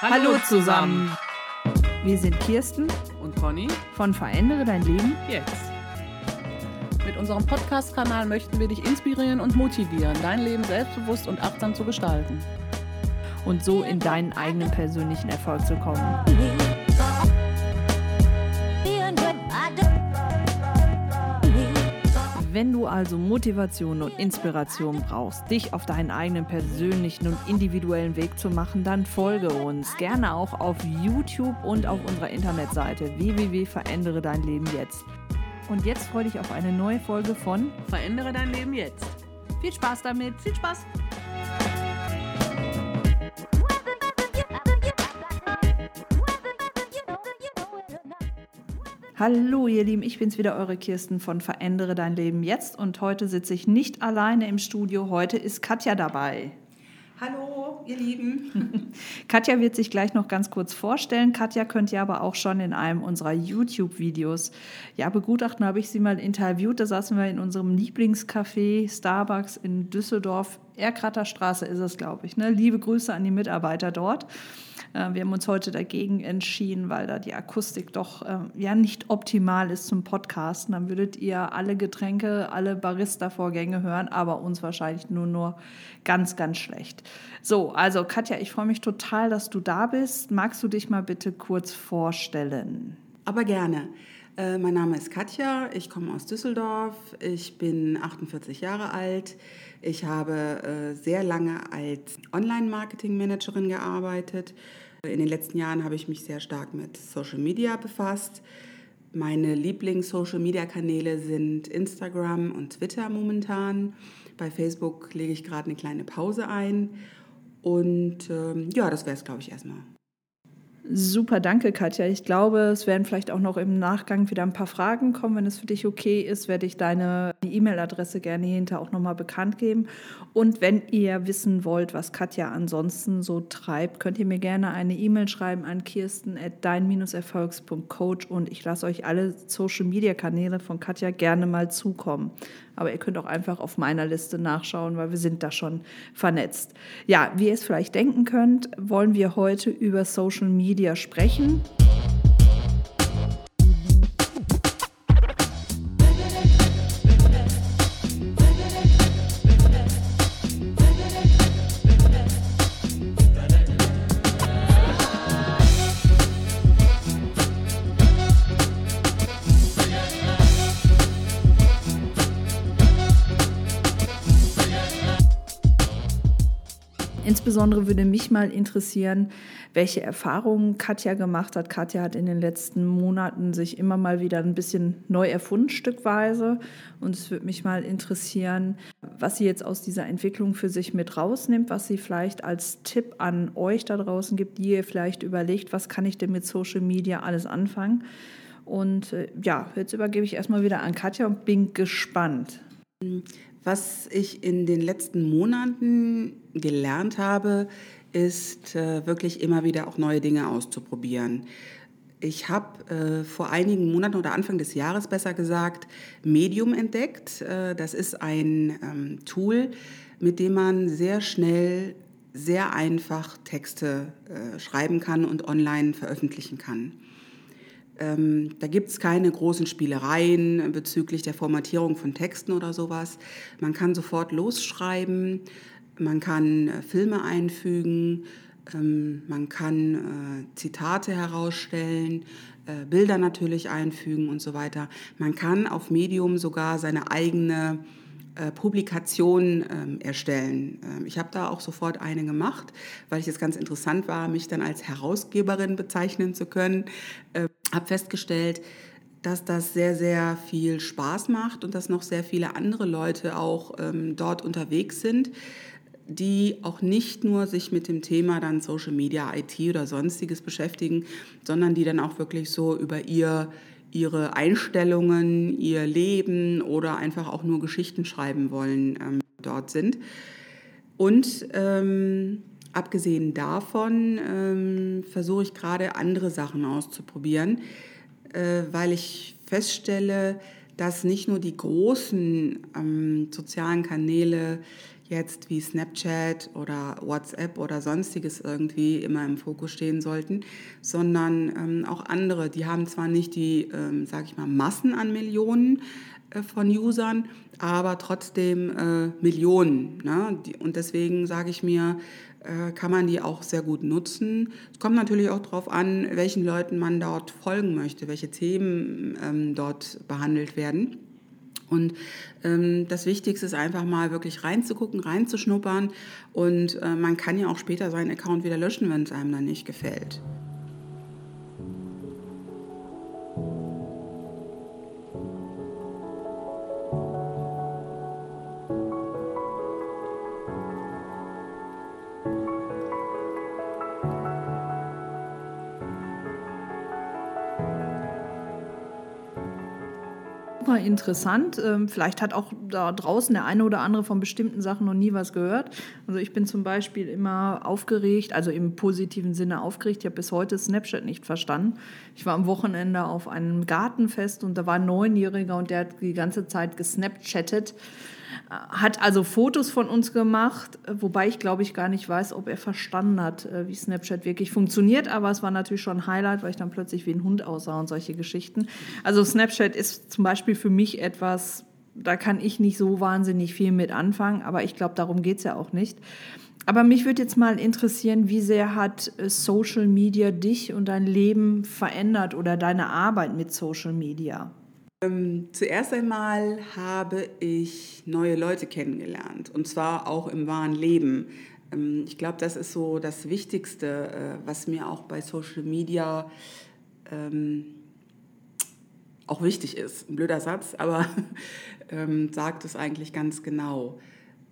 Hallo zusammen. Wir sind Kirsten und Conny von Verändere dein Leben jetzt. Mit unserem Podcast-Kanal möchten wir dich inspirieren und motivieren, dein Leben selbstbewusst und achtsam zu gestalten. und so in deinen eigenen persönlichen Erfolg zu kommen. Wenn du also Motivation und Inspiration brauchst, dich auf deinen eigenen persönlichen und individuellen Weg zu machen, dann folge uns gerne auch auf YouTube und auf unserer Internetseite www.verändere dein Leben jetzt. Und jetzt freue dich auf eine neue Folge von Verändere dein Leben jetzt. Viel Spaß damit. Viel Spaß! Hallo ihr Lieben, ich bin's wieder, eure Kirsten von Verändere dein Leben jetzt und heute sitze ich nicht alleine im Studio, heute ist Katja dabei. Hallo, ihr Lieben. Katja wird sich gleich noch ganz kurz vorstellen. Katja könnt ihr aber auch schon in einem unserer YouTube-Videos ja, begutachten. habe ich sie mal interviewt. Da saßen wir in unserem Lieblingscafé Starbucks in Düsseldorf. Erkrater Straße ist es, glaube ich. Ne? Liebe Grüße an die Mitarbeiter dort. Äh, Wir haben uns heute dagegen entschieden, weil da die Akustik doch äh, ja nicht optimal ist zum Podcasten. Dann würdet ihr alle Getränke, alle Barista-Vorgänge hören, aber uns wahrscheinlich nur nur ganz, ganz schlecht. So, also Katja, ich freue mich total, dass du da bist. Magst du dich mal bitte kurz vorstellen? Aber gerne. Äh, mein Name ist Katja, ich komme aus Düsseldorf, ich bin 48 Jahre alt. Ich habe äh, sehr lange als Online-Marketing-Managerin gearbeitet. In den letzten Jahren habe ich mich sehr stark mit Social Media befasst. Meine Lieblings-Social-Media-Kanäle sind Instagram und Twitter momentan. Bei Facebook lege ich gerade eine kleine Pause ein. Und ähm, ja, das wäre es, glaube ich, erstmal. Super, danke Katja. Ich glaube, es werden vielleicht auch noch im Nachgang wieder ein paar Fragen kommen. Wenn es für dich okay ist, werde ich deine E-Mail-Adresse gerne hinter auch nochmal bekannt geben. Und wenn ihr wissen wollt, was Katja ansonsten so treibt, könnt ihr mir gerne eine E-Mail schreiben an kirsten.dein-erfolgs.coach und ich lasse euch alle Social-Media-Kanäle von Katja gerne mal zukommen. Aber ihr könnt auch einfach auf meiner Liste nachschauen, weil wir sind da schon vernetzt. Ja, wie ihr es vielleicht denken könnt, wollen wir heute über Social Media sprechen. Insbesondere würde mich mal interessieren, welche Erfahrungen Katja gemacht hat. Katja hat in den letzten Monaten sich immer mal wieder ein bisschen neu erfunden, stückweise. Und es würde mich mal interessieren, was sie jetzt aus dieser Entwicklung für sich mit rausnimmt, was sie vielleicht als Tipp an euch da draußen gibt, die ihr vielleicht überlegt, was kann ich denn mit Social Media alles anfangen. Und äh, ja, jetzt übergebe ich erstmal wieder an Katja und bin gespannt. Was ich in den letzten Monaten gelernt habe, ist äh, wirklich immer wieder auch neue Dinge auszuprobieren. Ich habe äh, vor einigen Monaten oder Anfang des Jahres besser gesagt Medium entdeckt. Äh, das ist ein ähm, Tool, mit dem man sehr schnell, sehr einfach Texte äh, schreiben kann und online veröffentlichen kann. Ähm, da gibt es keine großen Spielereien bezüglich der Formatierung von Texten oder sowas. Man kann sofort losschreiben, man kann äh, Filme einfügen, ähm, man kann äh, Zitate herausstellen, äh, Bilder natürlich einfügen und so weiter. Man kann auf Medium sogar seine eigene Publikation ähm, erstellen. Ähm, ich habe da auch sofort eine gemacht, weil ich es ganz interessant war, mich dann als Herausgeberin bezeichnen zu können. Äh, habe festgestellt, dass das sehr, sehr viel Spaß macht und dass noch sehr viele andere Leute auch ähm, dort unterwegs sind, die auch nicht nur sich mit dem Thema dann Social Media, IT oder sonstiges beschäftigen, sondern die dann auch wirklich so über ihr, ihre Einstellungen, ihr Leben oder einfach auch nur Geschichten schreiben wollen, ähm, dort sind. Und ähm, abgesehen davon ähm, versuche ich gerade andere Sachen auszuprobieren, äh, weil ich feststelle, dass nicht nur die großen ähm, sozialen Kanäle jetzt wie Snapchat oder WhatsApp oder sonstiges irgendwie immer im Fokus stehen sollten, sondern ähm, auch andere, die haben zwar nicht die, ähm, sage ich mal, Massen an Millionen äh, von Usern, aber trotzdem äh, Millionen. Ne? Die, und deswegen sage ich mir, äh, kann man die auch sehr gut nutzen. Es kommt natürlich auch darauf an, welchen Leuten man dort folgen möchte, welche Themen ähm, dort behandelt werden. Und ähm, das Wichtigste ist einfach mal wirklich reinzugucken, reinzuschnuppern. Und äh, man kann ja auch später seinen Account wieder löschen, wenn es einem dann nicht gefällt. Interessant. Ähm, vielleicht hat auch da draußen der eine oder andere von bestimmten Sachen noch nie was gehört. Also ich bin zum Beispiel immer aufgeregt, also im positiven Sinne aufgeregt. Ich habe bis heute Snapchat nicht verstanden. Ich war am Wochenende auf einem Gartenfest und da war ein Neunjähriger und der hat die ganze Zeit gesnapchattet hat also Fotos von uns gemacht, wobei ich glaube ich gar nicht weiß, ob er verstanden hat, äh, wie Snapchat wirklich funktioniert. Aber es war natürlich schon ein Highlight, weil ich dann plötzlich wie ein Hund aussah und solche Geschichten. Also Snapchat ist zum Beispiel für mich etwas, da kann ich nicht so wahnsinnig viel mit anfangen, aber ich glaube, darum geht es ja auch nicht. Aber mich würde jetzt mal interessieren, wie sehr hat äh, Social Media dich und dein Leben verändert oder deine Arbeit mit Social Media? Ähm, zuerst einmal habe ich neue Leute kennengelernt und zwar auch im wahren Leben. Ähm, ich glaube, das ist so das Wichtigste, äh, was mir auch bei Social Media ähm, auch wichtig ist. Ein blöder Satz, aber ähm, sagt es eigentlich ganz genau.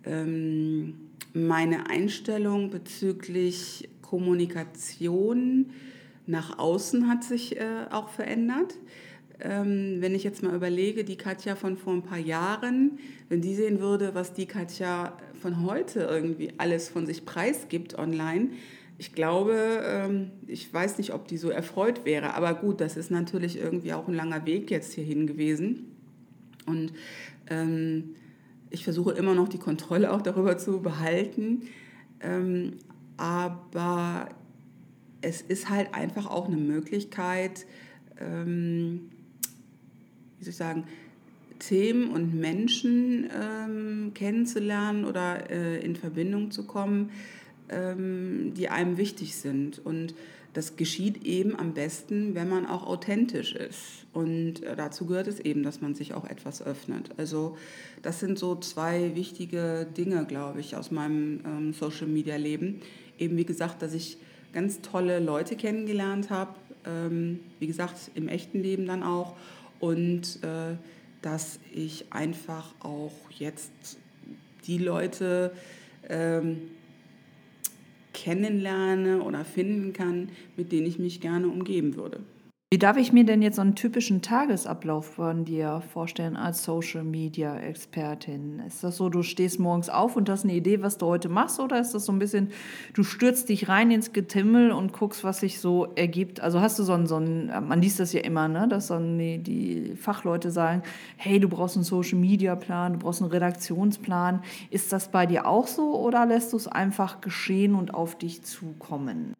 Ähm, meine Einstellung bezüglich Kommunikation nach außen hat sich äh, auch verändert ähm, wenn ich jetzt mal überlege, die Katja von vor ein paar Jahren, wenn die sehen würde, was die Katja von heute irgendwie alles von sich preisgibt online, ich glaube, ähm, ich weiß nicht, ob die so erfreut wäre, aber gut, das ist natürlich irgendwie auch ein langer Weg jetzt hierhin gewesen. Und ähm, ich versuche immer noch die Kontrolle auch darüber zu behalten. Ähm, aber es ist halt einfach auch eine Möglichkeit, ähm, wie soll ich sagen, Themen und Menschen ähm, kennenzulernen oder äh, in Verbindung zu kommen, ähm, die einem wichtig sind. Und das geschieht eben am besten, wenn man auch authentisch ist. Und äh, dazu gehört es eben, dass man sich auch etwas öffnet. Also das sind so zwei wichtige Dinge, glaube ich, aus meinem ähm, Social-Media-Leben. Eben wie gesagt, dass ich ganz tolle Leute kennengelernt habe, ähm, wie gesagt, im echten Leben dann auch und äh, dass ich einfach auch jetzt die Leute ähm, kennenlerne oder finden kann, mit denen ich mich gerne umgeben würde. Wie darf ich mir denn jetzt so einen typischen Tagesablauf von dir vorstellen als Social Media Expertin? Ist das so, du stehst morgens auf und hast eine Idee, was du heute machst, oder ist das so ein bisschen, du stürzt dich rein ins Getimmel und guckst, was sich so ergibt? Also hast du so einen, so einen man liest das ja immer, ne, dass dann die, die Fachleute sagen, hey, du brauchst einen Social Media Plan, du brauchst einen Redaktionsplan. Ist das bei dir auch so oder lässt du es einfach geschehen und auf dich zukommen?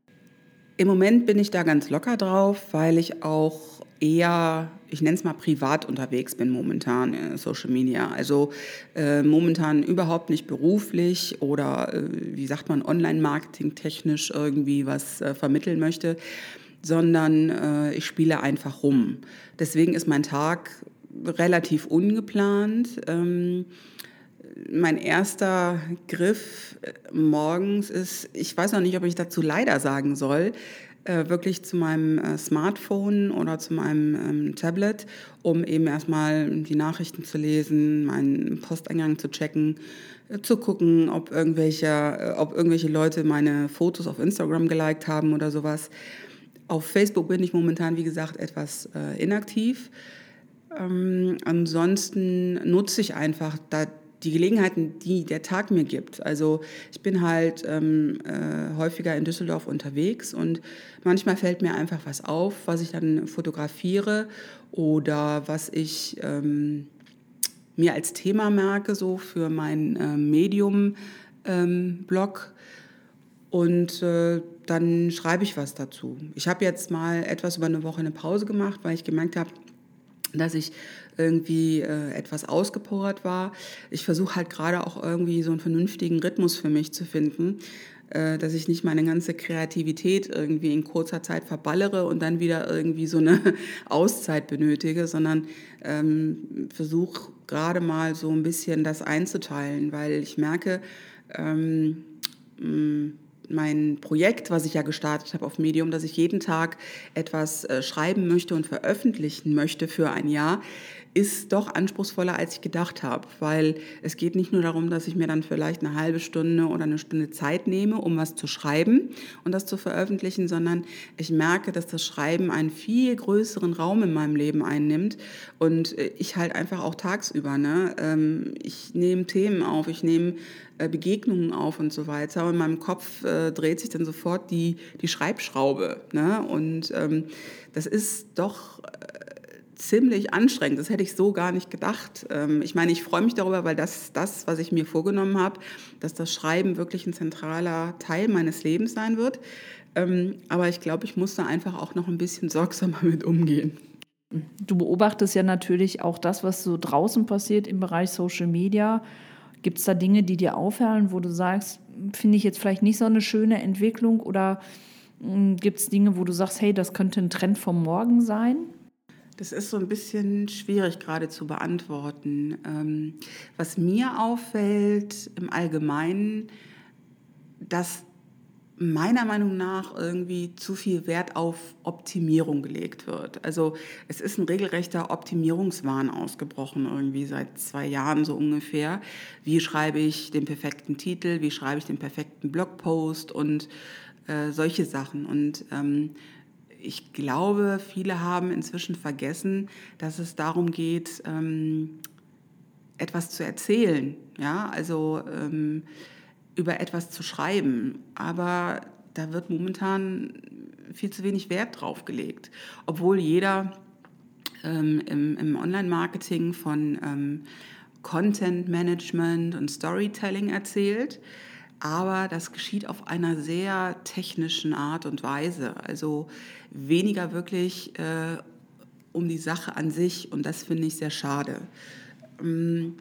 Im Moment bin ich da ganz locker drauf, weil ich auch eher, ich nenne es mal privat unterwegs bin momentan in Social Media. Also äh, momentan überhaupt nicht beruflich oder äh, wie sagt man, Online-Marketing technisch irgendwie was äh, vermitteln möchte, sondern äh, ich spiele einfach rum. Deswegen ist mein Tag relativ ungeplant. Ähm, mein erster Griff äh, morgens ist, ich weiß noch nicht, ob ich dazu leider sagen soll, äh, wirklich zu meinem äh, Smartphone oder zu meinem ähm, Tablet, um eben erstmal die Nachrichten zu lesen, meinen Posteingang zu checken, zu gucken, ob irgendwelche, ob irgendwelche Leute meine Fotos auf Instagram geliked haben oder sowas. Auf Facebook bin ich momentan, wie gesagt, etwas inaktiv. Ähm, ansonsten nutze ich einfach da die Gelegenheiten, die der Tag mir gibt. Also ich bin halt ähm, äh, häufiger in Düsseldorf unterwegs und manchmal fällt mir einfach was auf, was ich dann fotografiere oder was ich ähm, mir als Thema merke, so für mein äh, Medium-Blog. Ähm, und äh, dann schreibe ich was dazu. Ich habe jetzt mal etwas über eine Woche eine Pause gemacht, weil ich gemerkt habe, dass ich irgendwie äh, etwas ausgepowert war. Ich versuche halt gerade auch irgendwie so einen vernünftigen Rhythmus für mich zu finden, äh, dass ich nicht meine ganze Kreativität irgendwie in kurzer Zeit verballere und dann wieder irgendwie so eine Auszeit benötige, sondern ähm, versuche gerade mal so ein bisschen das einzuteilen, weil ich merke, ähm, mein Projekt, was ich ja gestartet habe auf Medium, dass ich jeden Tag etwas äh, schreiben möchte und veröffentlichen möchte für ein Jahr, ist doch anspruchsvoller, als ich gedacht habe, weil es geht nicht nur darum, dass ich mir dann vielleicht eine halbe Stunde oder eine Stunde Zeit nehme, um was zu schreiben und das zu veröffentlichen, sondern ich merke, dass das Schreiben einen viel größeren Raum in meinem Leben einnimmt und äh, ich halt einfach auch tagsüber, ne, ähm, ich nehme Themen auf, ich nehme äh, Begegnungen auf und so weiter. Und in meinem Kopf äh, dreht sich dann sofort die, die Schreibschraube. Ne? Und ähm, das ist doch ziemlich anstrengend. Das hätte ich so gar nicht gedacht. Ähm, ich meine, ich freue mich darüber, weil das das, was ich mir vorgenommen habe, dass das Schreiben wirklich ein zentraler Teil meines Lebens sein wird. Ähm, aber ich glaube, ich muss da einfach auch noch ein bisschen sorgsamer mit umgehen. Du beobachtest ja natürlich auch das, was so draußen passiert im Bereich Social Media. Gibt es da Dinge, die dir auffallen, wo du sagst, finde ich jetzt vielleicht nicht so eine schöne Entwicklung oder hm, gibt es Dinge, wo du sagst, hey, das könnte ein Trend vom Morgen sein? Das ist so ein bisschen schwierig gerade zu beantworten. Ähm, was mir auffällt im Allgemeinen, dass meiner Meinung nach irgendwie zu viel Wert auf Optimierung gelegt wird. Also es ist ein regelrechter Optimierungswahn ausgebrochen, irgendwie seit zwei Jahren so ungefähr. Wie schreibe ich den perfekten Titel, wie schreibe ich den perfekten Blogpost und äh, solche Sachen. Und ähm, ich glaube, viele haben inzwischen vergessen, dass es darum geht, ähm, etwas zu erzählen. Ja, also ähm, über etwas zu schreiben. Aber da wird momentan viel zu wenig Wert drauf gelegt. Obwohl jeder ähm, im, im Online-Marketing von ähm, Content Management und Storytelling erzählt. Aber das geschieht auf einer sehr technischen Art und Weise. Also weniger wirklich äh, um die Sache an sich und das finde ich sehr schade. Ähm,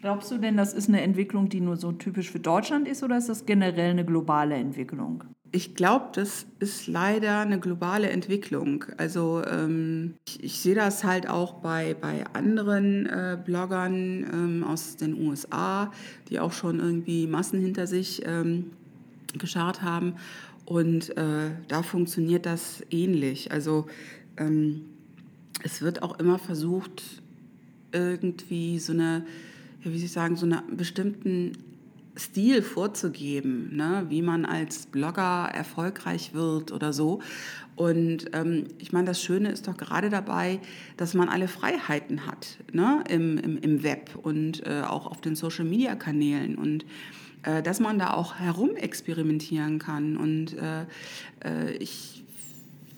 Glaubst du denn, das ist eine Entwicklung, die nur so typisch für Deutschland ist oder ist das generell eine globale Entwicklung? Ich glaube, das ist leider eine globale Entwicklung. Also ähm, ich, ich, sehe das halt auch bei, bei anderen äh, Bloggern ähm, aus den USA, die auch schon irgendwie Massen hinter sich ähm, geschart haben. Und äh, da funktioniert das ähnlich. Also ähm, es wird auch immer versucht, irgendwie so eine, ja, wie soll ich sagen, so einen bestimmten Stil vorzugeben, ne? wie man als Blogger erfolgreich wird oder so. Und ähm, ich meine, das Schöne ist doch gerade dabei, dass man alle Freiheiten hat ne? Im, im, im Web und äh, auch auf den Social-Media-Kanälen. Und äh, dass man da auch herumexperimentieren kann. Und äh, äh, ich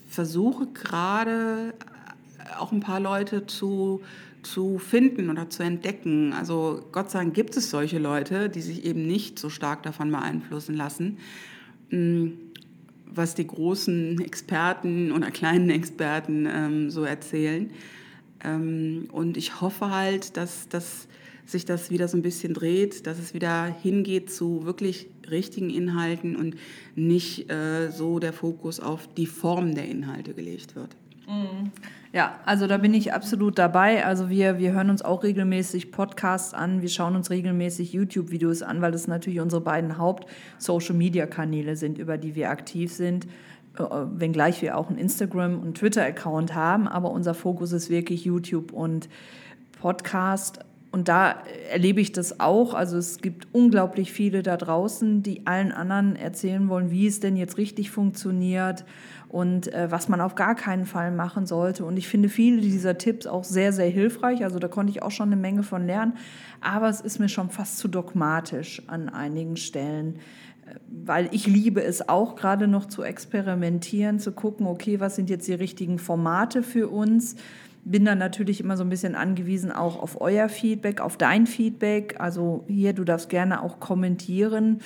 versuche gerade auch ein paar Leute zu, zu finden oder zu entdecken. Also Gott sei Dank gibt es solche Leute, die sich eben nicht so stark davon beeinflussen lassen, hm, was die großen Experten oder kleinen Experten ähm, so erzählen. Ähm, und ich hoffe halt, dass das sich das wieder so ein bisschen dreht, dass es wieder hingeht zu wirklich richtigen Inhalten und nicht äh, so der Fokus auf die Form der Inhalte gelegt wird. Mhm. Ja, also da bin ich absolut dabei. Also wir, wir hören uns auch regelmäßig Podcasts an, wir schauen uns regelmäßig YouTube-Videos an, weil das natürlich unsere beiden Haupt-Social-Media-Kanäle sind, über die wir aktiv sind äh, wenngleich wir auch einen Instagram- und Twitter-Account haben, aber unser Fokus ist wirklich YouTube und Podcast und da erlebe ich das auch. Also es gibt unglaublich viele da draußen, die allen anderen erzählen wollen, wie es denn jetzt richtig funktioniert und äh, was man auf gar keinen Fall machen sollte. Und ich finde viele dieser Tipps auch sehr, sehr hilfreich. Also da konnte ich auch schon eine Menge von lernen. Aber es ist mir schon fast zu dogmatisch an einigen Stellen äh, weil ich liebe es auch gerade noch zu experimentieren, zu gucken, okay, was sind jetzt die richtigen Formate für uns, bin dann natürlich immer so ein bisschen angewiesen auch auf euer Feedback, auf dein Feedback. Also hier, du darfst gerne auch kommentieren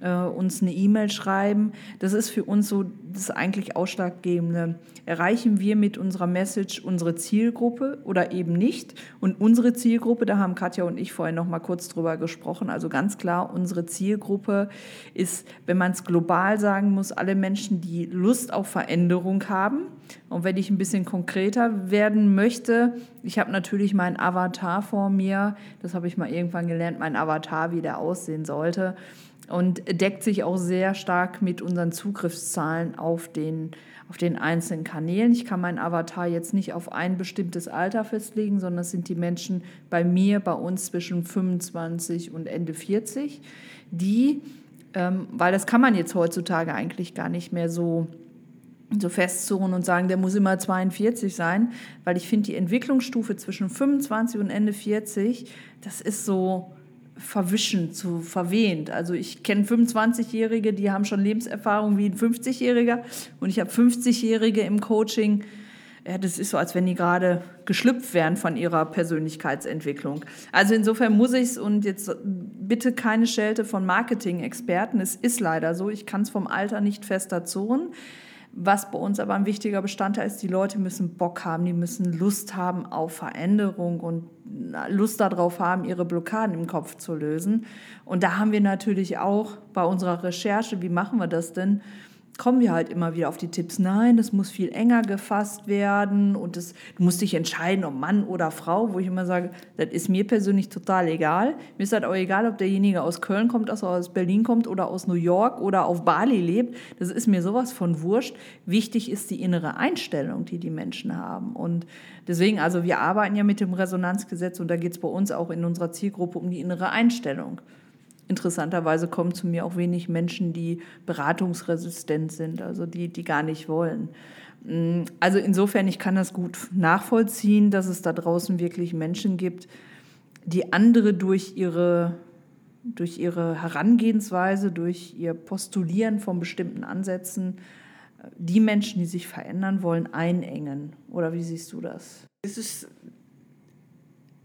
äh, uns eine E-Mail schreiben. Das ist für uns so das eigentlich Ausschlaggebende. Erreichen wir mit unserer Message unsere Zielgruppe oder eben nicht? Und unsere Zielgruppe, da haben Katja und ich vorhin noch mal kurz drüber gesprochen. Also ganz klar, unsere Zielgruppe ist, wenn man es global sagen muss, alle Menschen, die Lust auf Veränderung haben. Und wenn ich ein bisschen konkreter werden möchte, ich habe natürlich meinen Avatar vor mir. Das habe ich mal irgendwann gelernt, mein Avatar, wie der aussehen sollte und deckt sich auch sehr stark mit unseren Zugriffszahlen auf den, auf den einzelnen Kanälen. Ich kann meinen Avatar jetzt nicht auf ein bestimmtes Alter festlegen, sondern es sind die Menschen bei mir, bei uns zwischen 25 und Ende 40, die, ähm, weil das kann man jetzt heutzutage eigentlich gar nicht mehr so so festzurren und sagen, der muss immer 42 sein, weil ich finde, die Entwicklungsstufe zwischen 25 und Ende 40, das ist so, verwischen, zu verwehnt. Also ich kenne 25-Jährige, die haben schon Lebenserfahrung wie ein 50-Jähriger und ich habe 50-Jährige im Coaching. Ja, das ist so, als wenn die gerade geschlüpft wären von ihrer Persönlichkeitsentwicklung. Also insofern muss ich es und jetzt bitte keine Schelte von Marketing-Experten. Es ist leider so, ich kann es vom Alter nicht fester zurren. Was bei uns aber ein wichtiger Bestandteil ist, die Leute müssen Bock haben, die müssen Lust haben auf Veränderung und Lust darauf haben, ihre Blockaden im Kopf zu lösen. Und da haben wir natürlich auch bei unserer Recherche, wie machen wir das denn? Kommen wir halt immer wieder auf die Tipps. Nein, das muss viel enger gefasst werden und das, du musst dich entscheiden, ob Mann oder Frau, wo ich immer sage, das ist mir persönlich total egal. Mir ist halt auch egal, ob derjenige aus Köln kommt, also aus Berlin kommt oder aus New York oder auf Bali lebt. Das ist mir sowas von wurscht. Wichtig ist die innere Einstellung, die die Menschen haben. Und deswegen, also wir arbeiten ja mit dem Resonanzgesetz und da geht es bei uns auch in unserer Zielgruppe um die innere Einstellung. Interessanterweise kommen zu mir auch wenig Menschen, die beratungsresistent sind, also die, die gar nicht wollen. Mm, also insofern, ich kann das gut nachvollziehen, dass es da draußen wirklich Menschen gibt, die andere durch ihre, durch ihre Herangehensweise, durch ihr Postulieren von bestimmten Ansätzen, die Menschen, die sich verändern wollen, einengen. Oder wie siehst du das? Es ist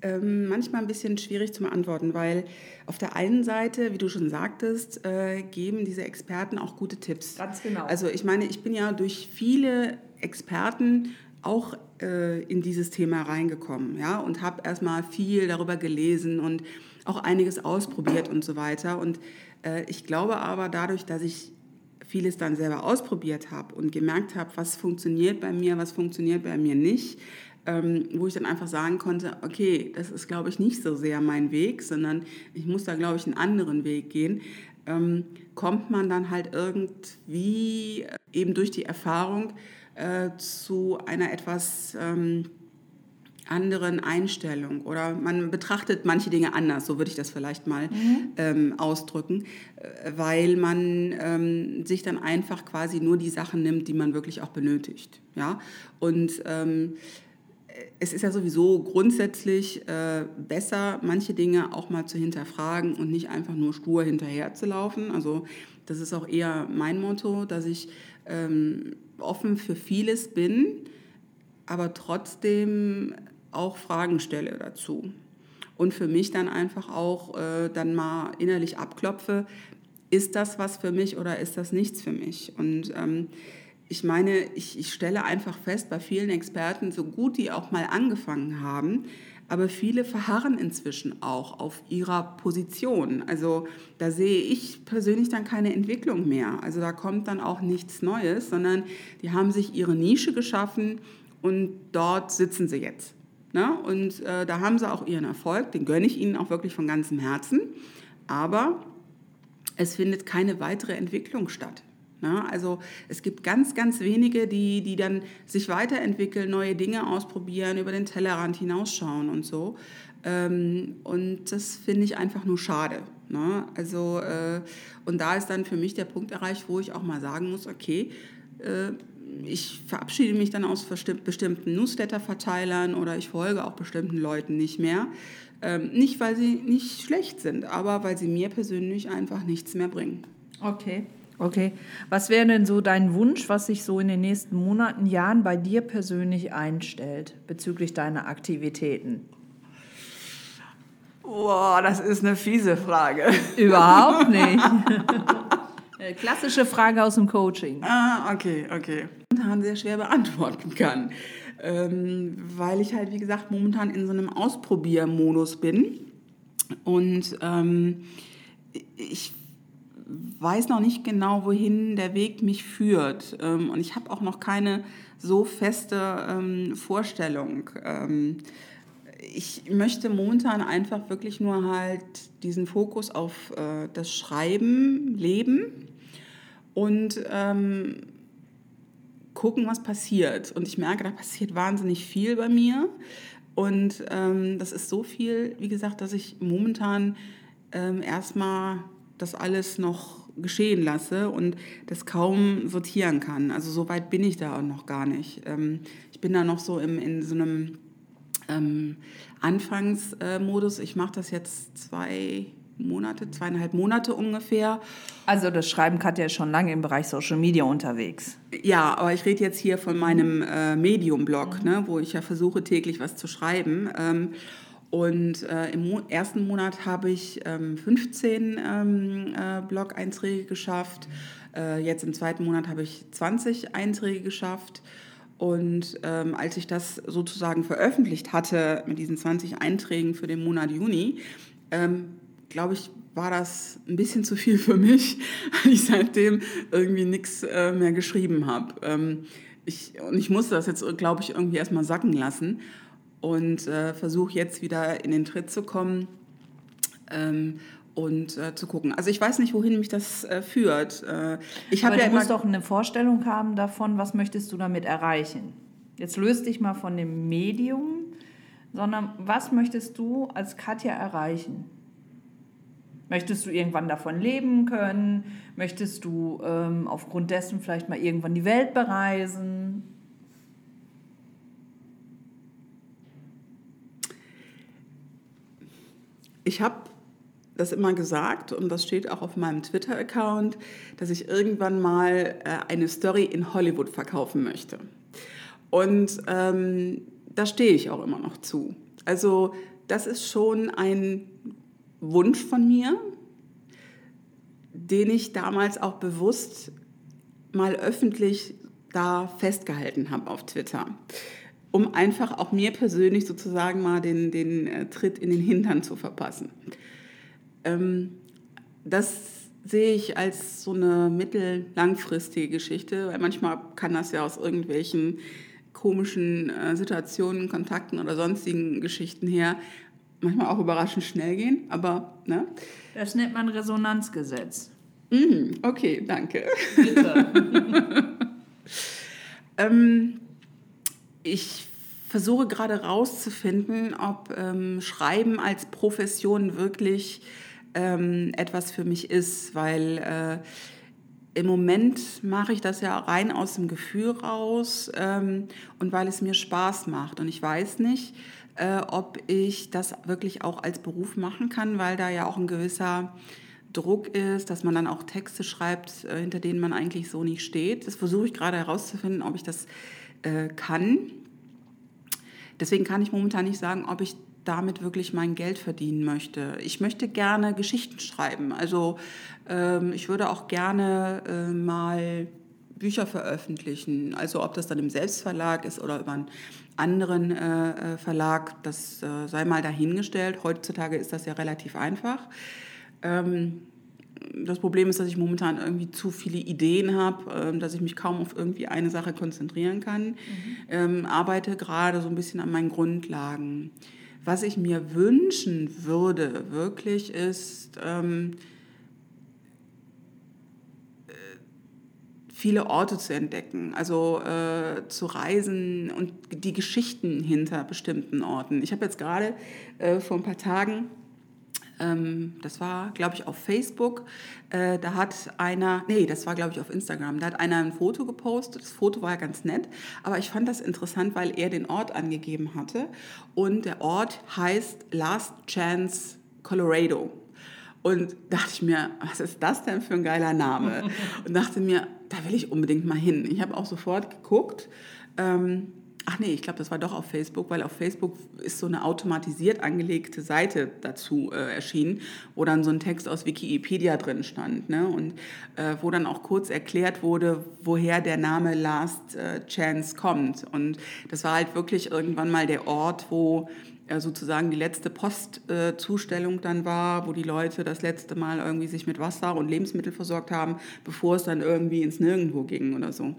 ähm, manchmal ein bisschen schwierig zu beantworten, weil auf der einen Seite, wie du schon sagtest, äh, geben diese Experten auch gute Tipps. Ganz genau. Also ich meine, ich bin ja durch viele Experten auch äh, in dieses Thema reingekommen, ja, und habe erstmal viel darüber gelesen und auch einiges ausprobiert und so weiter. Und äh, ich glaube aber dadurch, dass ich vieles dann selber ausprobiert habe und gemerkt habe, was funktioniert bei mir, was funktioniert bei mir nicht, ähm, wo ich dann einfach sagen konnte, okay, das ist, glaube ich, nicht so sehr mein Weg, sondern ich muss da, glaube ich, einen anderen Weg gehen, ähm, kommt man dann halt irgendwie äh, eben durch die Erfahrung äh, zu einer etwas ähm, anderen Einstellung oder man betrachtet manche Dinge anders, so würde ich das vielleicht mal mhm. ähm, ausdrücken, äh, weil man ähm, sich dann einfach quasi nur die Sachen nimmt, die man wirklich auch benötigt. Ja? Und ähm, es ist ja sowieso grundsätzlich äh, besser, manche Dinge auch mal zu hinterfragen und nicht einfach nur stur hinterher zu laufen. Also das ist auch eher mein Motto, dass ich ähm, offen für vieles bin, aber trotzdem auch Fragen stelle dazu. Und für mich dann einfach auch äh, dann mal innerlich abklopfe, ist das was für mich oder ist das nichts für mich? Und ähm, ich meine, ich, ich stelle einfach fest, bei vielen Experten, so gut die auch mal angefangen haben, aber viele verharren inzwischen auch auf ihrer Position. Also da sehe ich persönlich dann keine Entwicklung mehr. Also da kommt dann auch nichts Neues, sondern die haben sich ihre Nische geschaffen und dort sitzen sie jetzt. Ne? Und äh, da haben sie auch ihren Erfolg, den gönne ich ihnen auch wirklich von ganzem Herzen. Aber es findet keine weitere Entwicklung statt. Ne? Also es gibt ganz, ganz wenige, die, die dann sich weiterentwickeln, neue Dinge ausprobieren, über den Tellerrand hinausschauen und so. Ähm, und das finde ich einfach nur schade. Ne? Also, äh, und da ist dann für mich der Punkt erreicht, wo ich auch mal sagen muss, okay, äh, ich verabschiede mich dann aus bestimmten Newsletter-Verteilern oder ich folge auch bestimmten Leuten nicht mehr. Ähm, nicht, weil sie nicht schlecht sind, aber weil sie mir persönlich einfach nichts mehr bringen. Okay. Okay. Was wäre denn so dein Wunsch, was sich so in den nächsten Monaten, Jahren bei dir persönlich einstellt bezüglich deiner Aktivitäten? Boah, das ist eine fiese Frage. Überhaupt nicht. Klassische Frage aus dem Coaching. Ah, okay, okay. Momentan sehr schwer beantworten kann. Ähm, weil ich halt, wie gesagt, momentan in so einem Ausprobiermodus bin. Und ähm, ich weiß noch nicht genau, wohin der Weg mich führt. Ähm, und ich habe auch noch keine so feste ähm, Vorstellung. Ähm, ich möchte momentan einfach wirklich nur halt diesen Fokus auf äh, das Schreiben leben und ähm, gucken, was passiert. Und ich merke, da passiert wahnsinnig viel bei mir. Und ähm, das ist so viel, wie gesagt, dass ich momentan ähm, erstmal das alles noch geschehen lasse und das kaum sortieren kann. Also so weit bin ich da auch noch gar nicht. Ähm, ich bin da noch so im, in so einem ähm, Anfangsmodus. Ich mache das jetzt zwei Monate, zweieinhalb Monate ungefähr. Also das Schreiben Katja ist schon lange im Bereich Social Media unterwegs. Ja, aber ich rede jetzt hier von meinem äh, Medium-Blog, ne, wo ich ja versuche täglich was zu schreiben. Ähm, und äh, im Mo ersten Monat habe ich ähm, 15 ähm, äh, Blog-Einträge geschafft. Äh, jetzt im zweiten Monat habe ich 20 Einträge geschafft. Und ähm, als ich das sozusagen veröffentlicht hatte mit diesen 20 Einträgen für den Monat Juni, ähm, glaube ich, war das ein bisschen zu viel für mich, weil ich seitdem irgendwie nichts äh, mehr geschrieben habe. Ähm, ich, und ich musste das jetzt, glaube ich, irgendwie erstmal sacken lassen und äh, versuche jetzt wieder in den Tritt zu kommen ähm, und äh, zu gucken. Also ich weiß nicht, wohin mich das äh, führt. Äh, ich Aber ja du musst doch eine Vorstellung haben davon, was möchtest du damit erreichen. Jetzt löst dich mal von dem Medium, sondern was möchtest du als Katja erreichen? Möchtest du irgendwann davon leben können? Möchtest du ähm, aufgrund dessen vielleicht mal irgendwann die Welt bereisen? Ich habe das immer gesagt und das steht auch auf meinem Twitter-Account, dass ich irgendwann mal äh, eine Story in Hollywood verkaufen möchte. Und ähm, da stehe ich auch immer noch zu. Also das ist schon ein Wunsch von mir, den ich damals auch bewusst mal öffentlich da festgehalten habe auf Twitter, um einfach auch mir persönlich sozusagen mal den, den äh, Tritt in den Hintern zu verpassen. Ähm, das sehe ich als so eine mittellangfristige Geschichte, weil manchmal kann das ja aus irgendwelchen komischen äh, Situationen, Kontakten oder sonstigen Geschichten her manchmal auch überraschend schnell gehen, aber ne? Das nennt man Resonanzgesetz. Mm, okay, danke. Bitte. ähm, ich versuche gerade rauszufinden, ob ähm, Schreiben als Profession wirklich ähm, etwas für mich ist, weil äh, im Moment mache ich das ja rein aus dem Gefühl raus ähm, und weil es mir Spaß macht. Und ich weiß nicht, äh, ob ich das wirklich auch als Beruf machen kann, weil da ja auch ein gewisser Druck ist, dass man dann auch Texte schreibt, äh, hinter denen man eigentlich so nicht steht. Das versuche ich gerade herauszufinden, ob ich das äh, kann. Deswegen kann ich momentan nicht sagen, ob ich damit wirklich mein Geld verdienen möchte. Ich möchte gerne Geschichten schreiben. Also ähm, ich würde auch gerne äh, mal Bücher veröffentlichen. Also ob das dann im Selbstverlag ist oder über einen anderen äh, äh, Verlag, das äh, sei mal dahingestellt. Heutzutage ist das ja relativ einfach. Ähm, das Problem ist, dass ich momentan irgendwie zu viele Ideen habe, äh, dass ich mich kaum auf irgendwie eine Sache konzentrieren kann. Mhm. Ähm, arbeite gerade so ein bisschen an meinen Grundlagen. Was ich mir wünschen würde, wirklich, ist ähm, äh, viele Orte zu entdecken, also äh, zu reisen und die Geschichten hinter bestimmten Orten. Ich habe jetzt gerade äh, vor ein paar Tagen ähm, das war, glaube ich, auf Facebook. Äh, da hat einer, nee, das war, glaube ich, auf Instagram. Da hat einer ein Foto gepostet. Das Foto war ja ganz nett, aber ich fand das interessant, weil er den Ort angegeben hatte. Und der Ort heißt Last Chance Colorado. Und dachte ich mir, was ist das denn für ein geiler Name? Und dachte mir, da will ich unbedingt mal hin. Ich habe auch sofort geguckt. Ähm, Ach nee, ich glaube, das war doch auf Facebook, weil auf Facebook ist so eine automatisiert angelegte Seite dazu äh, erschienen, wo dann so ein Text aus Wikipedia drin stand ne? und äh, wo dann auch kurz erklärt wurde, woher der Name Last äh, Chance kommt. Und das war halt wirklich irgendwann mal der Ort, wo äh, sozusagen die letzte Postzustellung dann war, wo die Leute das letzte Mal irgendwie sich mit Wasser und Lebensmittel versorgt haben, bevor es dann irgendwie ins Nirgendwo ging oder so.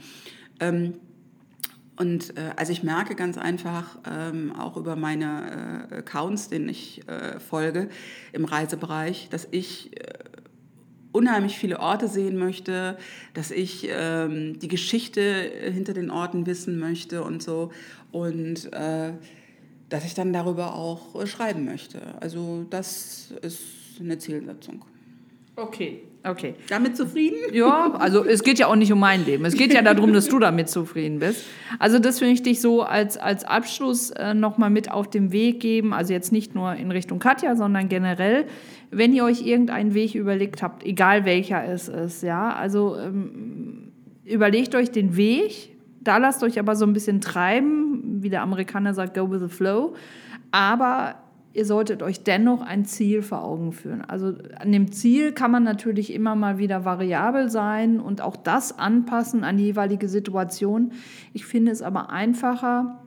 Ähm, und äh, also ich merke ganz einfach ähm, auch über meine äh, Accounts, denen ich äh, folge im Reisebereich, dass ich äh, unheimlich viele Orte sehen möchte, dass ich ähm, die Geschichte hinter den Orten wissen möchte und so. Und äh, dass ich dann darüber auch äh, schreiben möchte. Also das ist eine Zielsetzung. Okay, okay. Damit zufrieden? Ja, also es geht ja auch nicht um mein Leben. Es geht ja darum, dass du damit zufrieden bist. Also das finde ich dich so als, als Abschluss äh, nochmal mit auf den Weg geben. Also jetzt nicht nur in Richtung Katja, sondern generell, wenn ihr euch irgendeinen Weg überlegt habt, egal welcher es ist, ja, also ähm, überlegt euch den Weg, da lasst euch aber so ein bisschen treiben, wie der Amerikaner sagt, go with the flow. Aber ihr solltet euch dennoch ein Ziel vor Augen führen. Also an dem Ziel kann man natürlich immer mal wieder variabel sein und auch das anpassen an die jeweilige Situation. Ich finde es aber einfacher,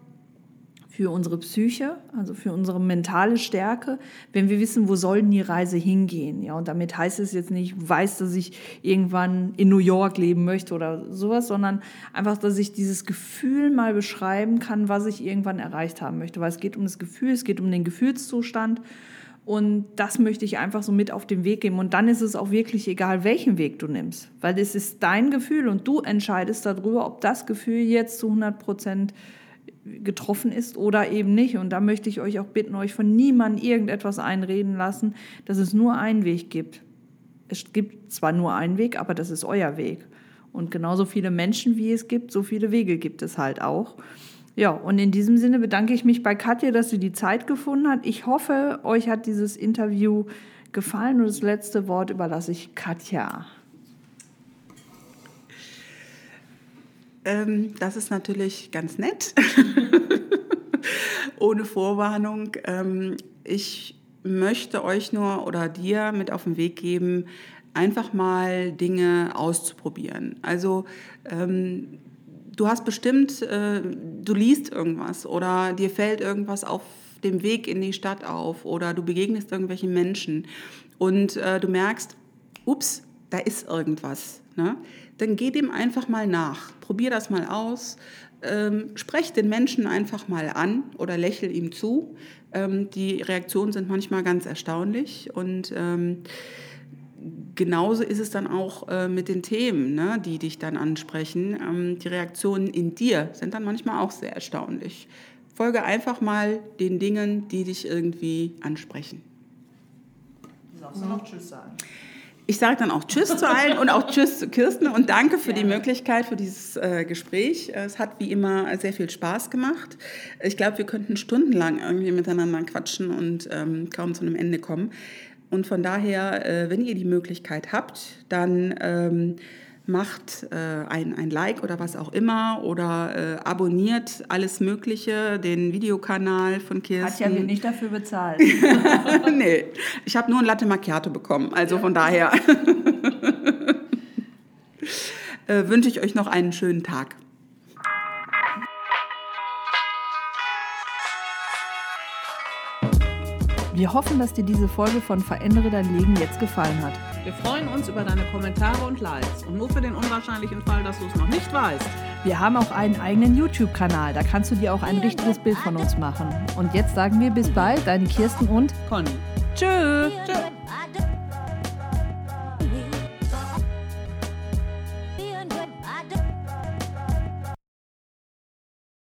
für unsere Psyche, also für unsere mentale Stärke, wenn wir wissen, wo soll denn die Reise hingehen. Ja, und damit heißt es jetzt nicht, ich weiß, dass ich irgendwann in New York leben möchte oder sowas, sondern einfach, dass ich dieses Gefühl mal beschreiben kann, was ich irgendwann erreicht haben möchte. Weil es geht um das Gefühl, es geht um den Gefühlszustand. Und das möchte ich einfach so mit auf den Weg geben. Und dann ist es auch wirklich egal, welchen Weg du nimmst. Weil es ist dein Gefühl und du entscheidest darüber, ob das Gefühl jetzt zu 100 Prozent getroffen ist oder eben nicht. Und da möchte ich euch auch bitten, euch von niemandem irgendetwas einreden lassen, dass es nur einen Weg gibt. Es gibt zwar nur einen Weg, aber das ist euer Weg. Und genauso viele Menschen, wie es gibt, so viele Wege gibt es halt auch. Ja, und in diesem Sinne bedanke ich mich bei Katja, dass sie die Zeit gefunden hat. Ich hoffe, euch hat dieses Interview gefallen und das letzte Wort überlasse ich Katja. Ähm, das ist natürlich ganz nett, ohne Vorwarnung. Ähm, ich möchte euch nur oder dir mit auf den Weg geben, einfach mal Dinge auszuprobieren. Also ähm, du hast bestimmt, äh, du liest irgendwas oder dir fällt irgendwas auf dem Weg in die Stadt auf oder du begegnest irgendwelchen Menschen und äh, du merkst, ups, da ist irgendwas. Ne? Dann geh dem einfach mal nach. Probier das mal aus. Ähm, sprech den Menschen einfach mal an oder lächel ihm zu. Ähm, die Reaktionen sind manchmal ganz erstaunlich und ähm, genauso ist es dann auch äh, mit den Themen, ne, die dich dann ansprechen. Ähm, die Reaktionen in dir sind dann manchmal auch sehr erstaunlich. Folge einfach mal den Dingen, die dich irgendwie ansprechen. Darfst du noch Tschüss sagen? Ich sage dann auch Tschüss zu allen und auch Tschüss zu Kirsten und danke für die Möglichkeit für dieses äh, Gespräch. Es hat wie immer sehr viel Spaß gemacht. Ich glaube, wir könnten stundenlang irgendwie miteinander quatschen und ähm, kaum zu einem Ende kommen. Und von daher, äh, wenn ihr die Möglichkeit habt, dann ähm, macht äh, ein, ein Like oder was auch immer oder äh, abonniert alles Mögliche, den Videokanal von Kirsten. Hat ja nicht dafür bezahlt. nee, ich habe nur ein Latte Macchiato bekommen, also ja. von daher äh, wünsche ich euch noch einen schönen Tag. Wir hoffen, dass dir diese Folge von Verändere dein Leben jetzt gefallen hat. Wir freuen uns über deine Kommentare und Likes. Und nur für den unwahrscheinlichen Fall, dass du es noch nicht weißt. Wir haben auch einen eigenen YouTube-Kanal. Da kannst du dir auch ein richtiges Bild von uns machen. Und jetzt sagen wir bis bald, deine Kirsten und Conny. Tschö. Tschö.